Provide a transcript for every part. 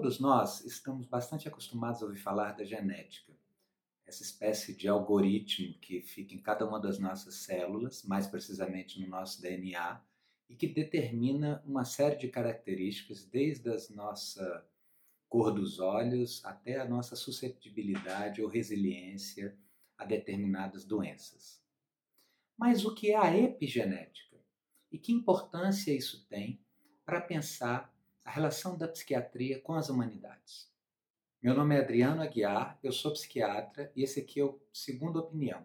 Todos nós estamos bastante acostumados a ouvir falar da genética, essa espécie de algoritmo que fica em cada uma das nossas células, mais precisamente no nosso DNA, e que determina uma série de características, desde a nossa cor dos olhos até a nossa susceptibilidade ou resiliência a determinadas doenças. Mas o que é a epigenética? E que importância isso tem para pensar a relação da psiquiatria com as humanidades. Meu nome é Adriano Aguiar, eu sou psiquiatra e esse aqui é o Segundo Opinião,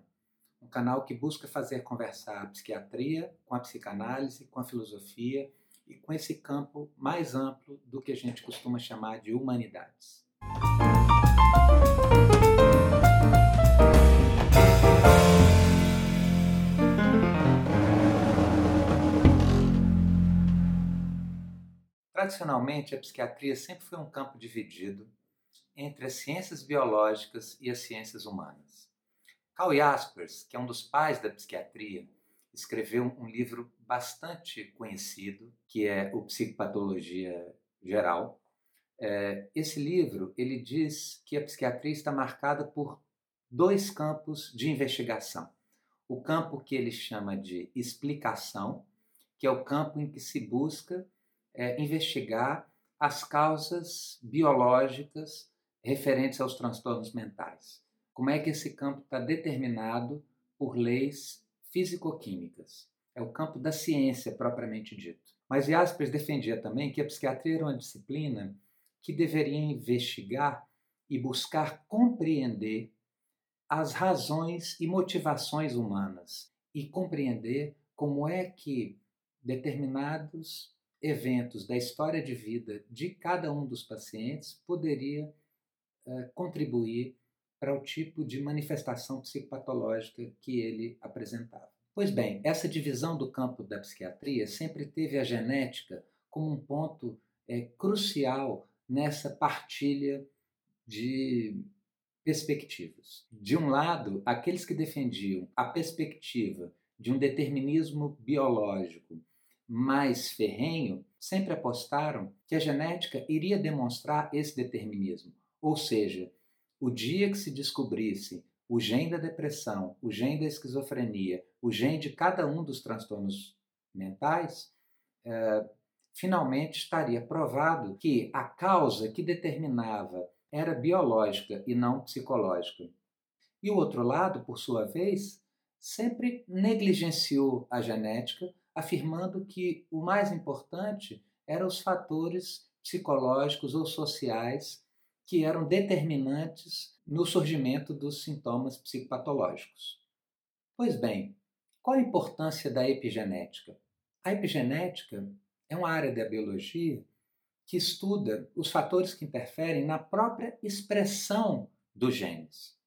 um canal que busca fazer conversar a psiquiatria com a psicanálise, com a filosofia e com esse campo mais amplo do que a gente costuma chamar de humanidades. Tradicionalmente, a psiquiatria sempre foi um campo dividido entre as ciências biológicas e as ciências humanas. Carl Jaspers, que é um dos pais da psiquiatria, escreveu um livro bastante conhecido, que é o Psicopatologia Geral. É, esse livro ele diz que a psiquiatria está marcada por dois campos de investigação. O campo que ele chama de explicação, que é o campo em que se busca é, investigar as causas biológicas referentes aos transtornos mentais. Como é que esse campo está determinado por leis físico-químicas? É o campo da ciência propriamente dito. Mas Jaspers defendia também que a psiquiatria era uma disciplina que deveria investigar e buscar compreender as razões e motivações humanas e compreender como é que determinados eventos da história de vida de cada um dos pacientes poderia uh, contribuir para o tipo de manifestação psicopatológica que ele apresentava. Pois bem, essa divisão do campo da psiquiatria sempre teve a genética como um ponto é, crucial nessa partilha de perspectivas. De um lado, aqueles que defendiam a perspectiva de um determinismo biológico mais ferrenho sempre apostaram que a genética iria demonstrar esse determinismo. Ou seja, o dia que se descobrisse o gene da depressão, o gene da esquizofrenia, o gene de cada um dos transtornos mentais, é, finalmente estaria provado que a causa que determinava era biológica e não psicológica. E o outro lado, por sua vez, sempre negligenciou a genética afirmando que o mais importante eram os fatores psicológicos ou sociais que eram determinantes no surgimento dos sintomas psicopatológicos. Pois bem, qual a importância da epigenética? A epigenética é uma área da biologia que estuda os fatores que interferem na própria expressão dos genes.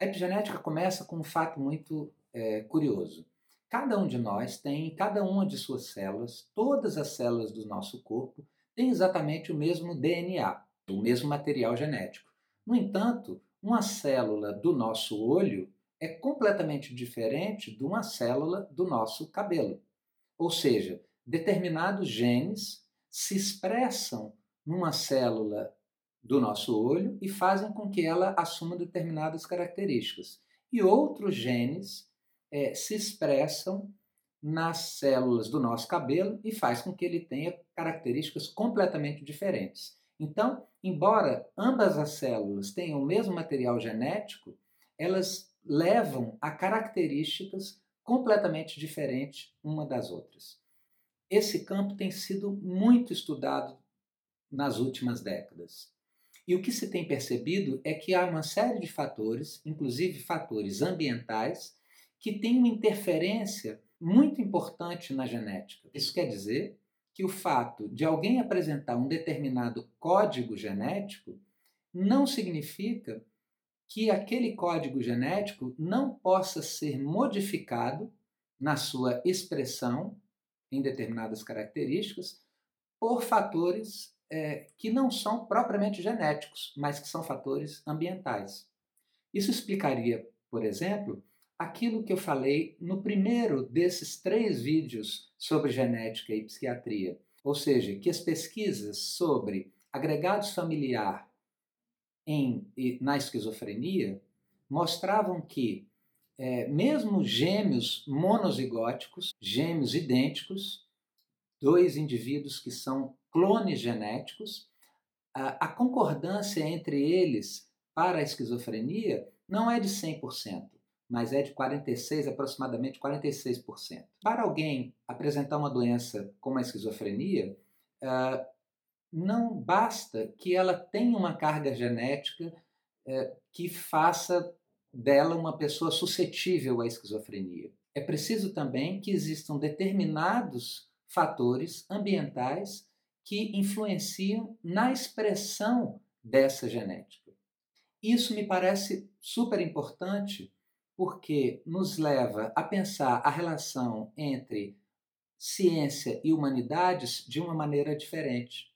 A epigenética começa com um fato muito é, curioso. Cada um de nós tem, cada uma de suas células, todas as células do nosso corpo, têm exatamente o mesmo DNA, o mesmo material genético. No entanto, uma célula do nosso olho é completamente diferente de uma célula do nosso cabelo. Ou seja, determinados genes se expressam numa célula do nosso olho e fazem com que ela assuma determinadas características. E outros genes é, se expressam nas células do nosso cabelo e faz com que ele tenha características completamente diferentes. Então, embora ambas as células tenham o mesmo material genético, elas levam a características completamente diferentes uma das outras. Esse campo tem sido muito estudado nas últimas décadas. E o que se tem percebido é que há uma série de fatores, inclusive fatores ambientais, que tem uma interferência muito importante na genética. Isso quer dizer que o fato de alguém apresentar um determinado código genético não significa que aquele código genético não possa ser modificado na sua expressão em determinadas características por fatores é, que não são propriamente genéticos, mas que são fatores ambientais. Isso explicaria, por exemplo, aquilo que eu falei no primeiro desses três vídeos sobre genética e psiquiatria, ou seja, que as pesquisas sobre agregados familiar em, na esquizofrenia mostravam que é, mesmo gêmeos monozigóticos, gêmeos idênticos, dois indivíduos que são clones genéticos, a, a concordância entre eles para a esquizofrenia não é de 100%, mas é de 46, aproximadamente 46%. Para alguém apresentar uma doença como a esquizofrenia, uh, não basta que ela tenha uma carga genética uh, que faça dela uma pessoa suscetível à esquizofrenia. É preciso também que existam determinados fatores ambientais que influenciam na expressão dessa genética. Isso me parece super importante porque nos leva a pensar a relação entre ciência e humanidades de uma maneira diferente.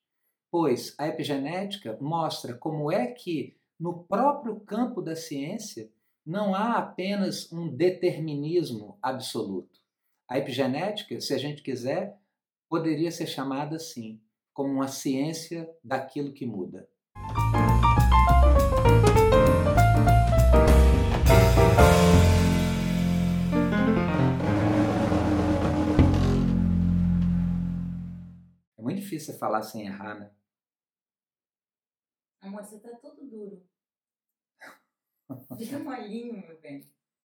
Pois a epigenética mostra como é que, no próprio campo da ciência, não há apenas um determinismo absoluto. A epigenética, se a gente quiser, poderia ser chamada assim, como uma ciência daquilo que muda. Difícil você falar sem errar, né? Amor, você tá todo duro. Fica molinho, meu bem.